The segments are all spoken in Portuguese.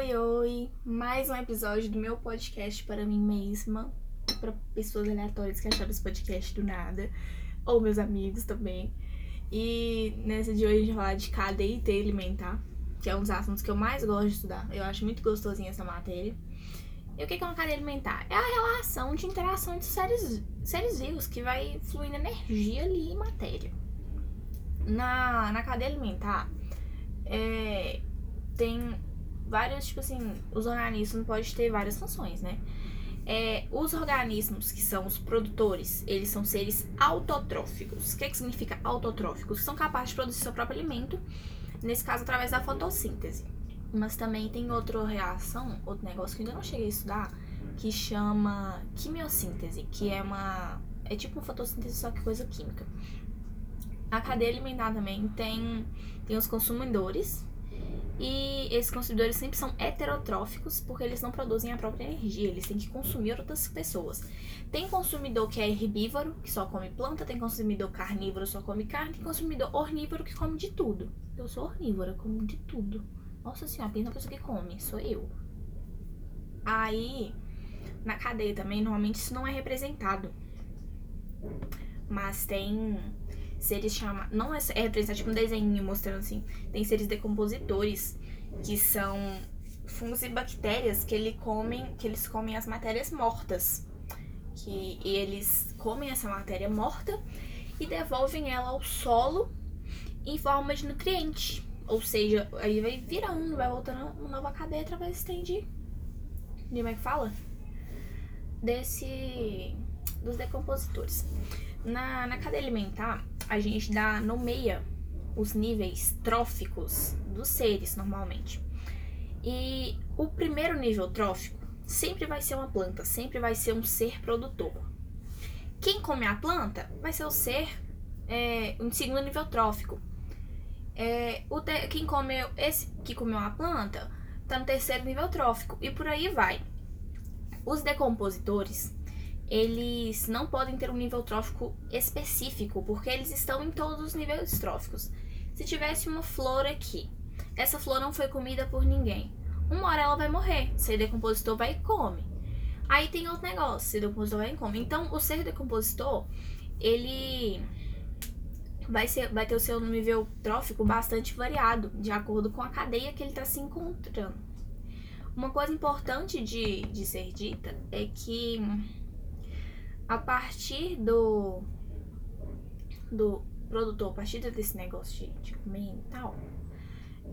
Oi, oi! Mais um episódio do meu podcast para mim mesma, para pessoas aleatórias que acharam esse podcast do nada, ou meus amigos também. E nesse de hoje a gente vai falar de cadeia e alimentar, que é um dos assuntos que eu mais gosto de estudar. Eu acho muito gostosinha essa matéria. E o que é uma cadeia alimentar? É a relação de interação entre seres, seres vivos que vai fluindo energia ali em matéria. Na, na cadeia alimentar, é, tem vários, tipo assim, os organismos podem ter várias funções, né? É, os organismos que são os produtores, eles são seres autotróficos. O que, é que significa autotróficos? São capazes de produzir seu próprio alimento, nesse caso através da fotossíntese. Mas também tem outra reação, outro negócio que eu ainda não cheguei a estudar, que chama quimiossíntese, que é uma. É tipo uma fotossíntese, só que coisa química. A cadeia alimentar também tem, tem os consumidores, e esses consumidores sempre são heterotróficos porque eles não produzem a própria energia, eles têm que consumir outras pessoas. Tem consumidor que é herbívoro, que só come planta, tem consumidor carnívoro, só come carne, tem consumidor ornívoro que come de tudo. Eu sou ornívora, como de tudo. Nossa senhora, pensa uma pessoa que come, sou eu. Aí, na cadeia também, normalmente isso não é representado. Mas tem seres chamados. Não é, é representado tipo um desenho mostrando assim. Tem seres decompositores, que são fungos e bactérias que, ele comem, que eles comem as matérias mortas. Que, eles comem essa matéria morta e devolvem ela ao solo em forma de nutriente. Ou seja, aí vai virando, vai voltando uma nova cadeia através de, de como é que fala? Desse. dos decompositores. Na, na cadeia alimentar, a gente dá, nomeia os níveis tróficos dos seres normalmente. E o primeiro nível trófico sempre vai ser uma planta, sempre vai ser um ser produtor. Quem come a planta vai ser o ser é, um segundo nível trófico. É, o te, quem comeu esse que comeu a planta está no terceiro nível trófico e por aí vai. Os decompositores eles não podem ter um nível trófico específico, porque eles estão em todos os níveis tróficos. Se tivesse uma flor aqui, essa flor não foi comida por ninguém. Uma hora ela vai morrer, ser decompositor vai e come. Aí tem outro negócio, ser decompositor vai e come. Então, o ser decompositor, ele vai, ser, vai ter o seu nível trófico bastante variado, de acordo com a cadeia que ele está se encontrando. Uma coisa importante de, de ser dita é que a partir do do produtor, a partir desse negócio de, de comer e tal,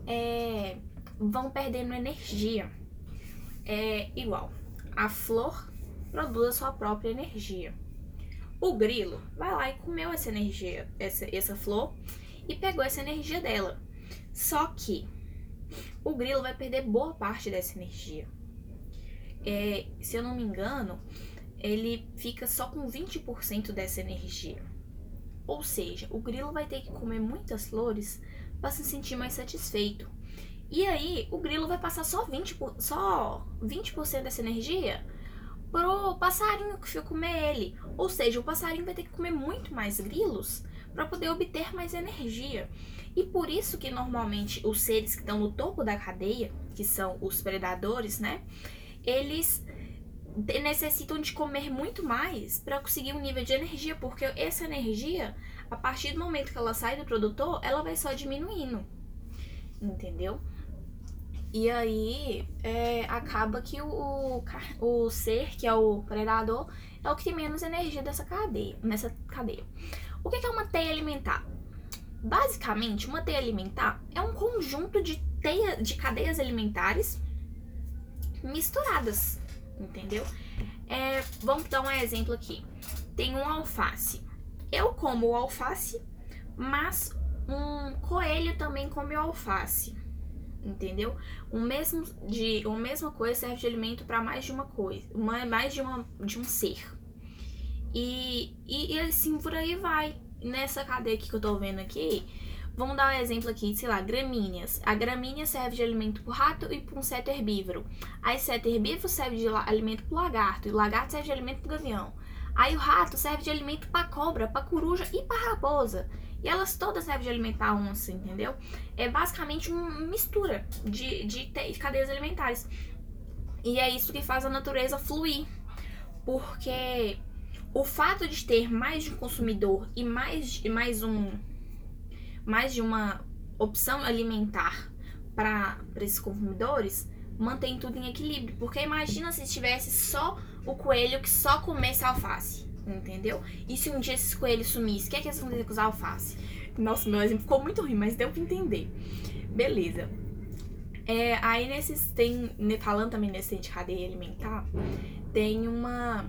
é, vão perdendo energia. É igual. A flor produz a sua própria energia. O grilo vai lá e comeu essa energia, essa, essa flor, e pegou essa energia dela. Só que o grilo vai perder boa parte dessa energia. É, se eu não me engano, ele fica só com 20% dessa energia. Ou seja, o grilo vai ter que comer muitas flores para se sentir mais satisfeito. E aí, o grilo vai passar só 20%, só 20 dessa energia pro passarinho que foi comer ele. Ou seja, o passarinho vai ter que comer muito mais grilos para poder obter mais energia. E por isso que normalmente os seres que estão no topo da cadeia, que são os predadores, né? Eles necessitam de comer muito mais para conseguir um nível de energia, porque essa energia, a partir do momento que ela sai do produtor, ela vai só diminuindo. Entendeu? E aí é, acaba que o, o ser, que é o predador, é o que tem menos energia dessa cadeia, nessa cadeia. O que é uma teia alimentar? Basicamente, uma teia alimentar é um conjunto de, teia, de cadeias alimentares misturadas entendeu? É, vamos dar um exemplo aqui. Tem um alface. Eu como o alface, mas um coelho também come o alface, entendeu? O mesmo de, a mesma coisa serve de alimento para mais de uma coisa, uma, mais de, uma, de um ser. E, e, e assim por aí vai. Nessa cadeia que eu tô vendo aqui, Vamos dar um exemplo aqui, sei lá, gramíneas. A gramínea serve de alimento para rato e para um inseto herbívoro. Aí, inseto herbívoro serve de alimento para lagarto, e o lagarto serve de alimento para gavião. Aí, o rato serve de alimento para cobra, para coruja e para raposa. E elas todas servem de alimentar a onça, entendeu? É basicamente uma mistura de, de, de cadeias alimentares. E é isso que faz a natureza fluir. Porque o fato de ter mais de um consumidor e mais, e mais um mais de uma opção alimentar para esses consumidores mantém tudo em equilíbrio. Porque imagina se tivesse só o coelho que só comesse alface, entendeu? E se um dia esses coelhos sumissem, o que é que eles vão ter com os alface? Nossa, meu exemplo ficou muito ruim, mas deu pra entender. Beleza. É, aí nesses tem, falando também nesse de cadeia alimentar, tem uma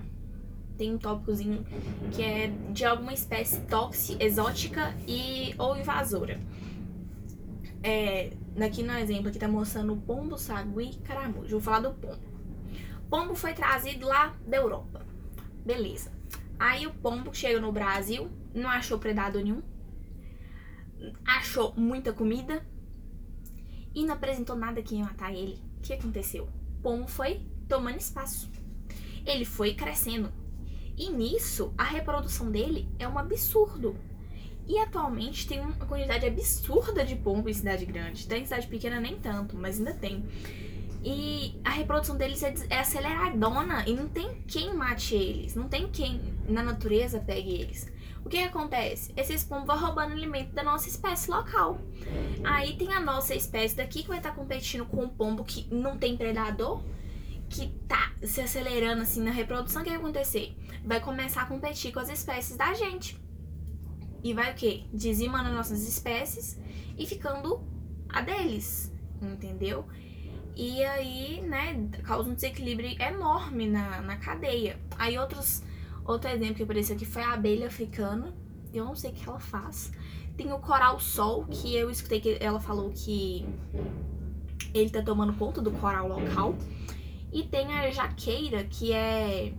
tem um tópicozinho que é de alguma espécie tóxica, exótica e ou invasora. É, aqui no exemplo aqui tá mostrando o pombo, sagui e caramujo. Vou falar do pombo. Pombo foi trazido lá da Europa. Beleza. Aí o pombo chega no Brasil, não achou predador nenhum. Achou muita comida e não apresentou nada que ia matar ele. O que aconteceu? O pombo foi tomando espaço. Ele foi crescendo. E nisso, a reprodução dele é um absurdo. E atualmente tem uma quantidade absurda de pombo em cidade grande. Tem em cidade pequena nem tanto, mas ainda tem. E a reprodução deles é, é aceleradona e não tem quem mate eles. Não tem quem na natureza pegue eles. O que, que acontece? Esses pombos vão roubando alimento da nossa espécie local. Aí tem a nossa espécie daqui que vai estar competindo com um pombo que não tem predador que tá se acelerando assim na reprodução, o que vai acontecer? Vai começar a competir com as espécies da gente. E vai o quê? Dizimando nossas espécies e ficando a deles, entendeu? E aí, né, causa um desequilíbrio enorme na, na cadeia. Aí outros, outro exemplo que apareceu aqui foi a abelha africana. Eu não sei o que ela faz. Tem o coral sol, que eu escutei que ela falou que ele tá tomando conta do coral local. E tem a jaqueira, que é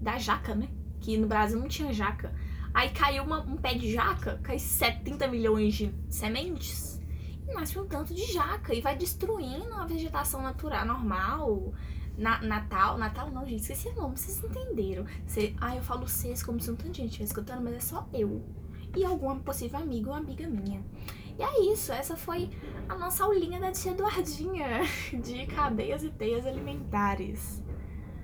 da jaca, né? Que no Brasil não tinha jaca. Aí caiu uma, um pé de jaca, cai 70 milhões de sementes. E nasce um tanto de jaca e vai destruindo a vegetação natural, normal. Na, Natal, Natal não, gente, esqueci o nome, vocês entenderam. Você, ah, eu falo vocês como se um tanto de gente estivesse escutando, mas é só eu. E algum possível amigo ou amiga minha. E é isso, essa foi a nossa aulinha da tia Eduardinha de cadeias e teias alimentares.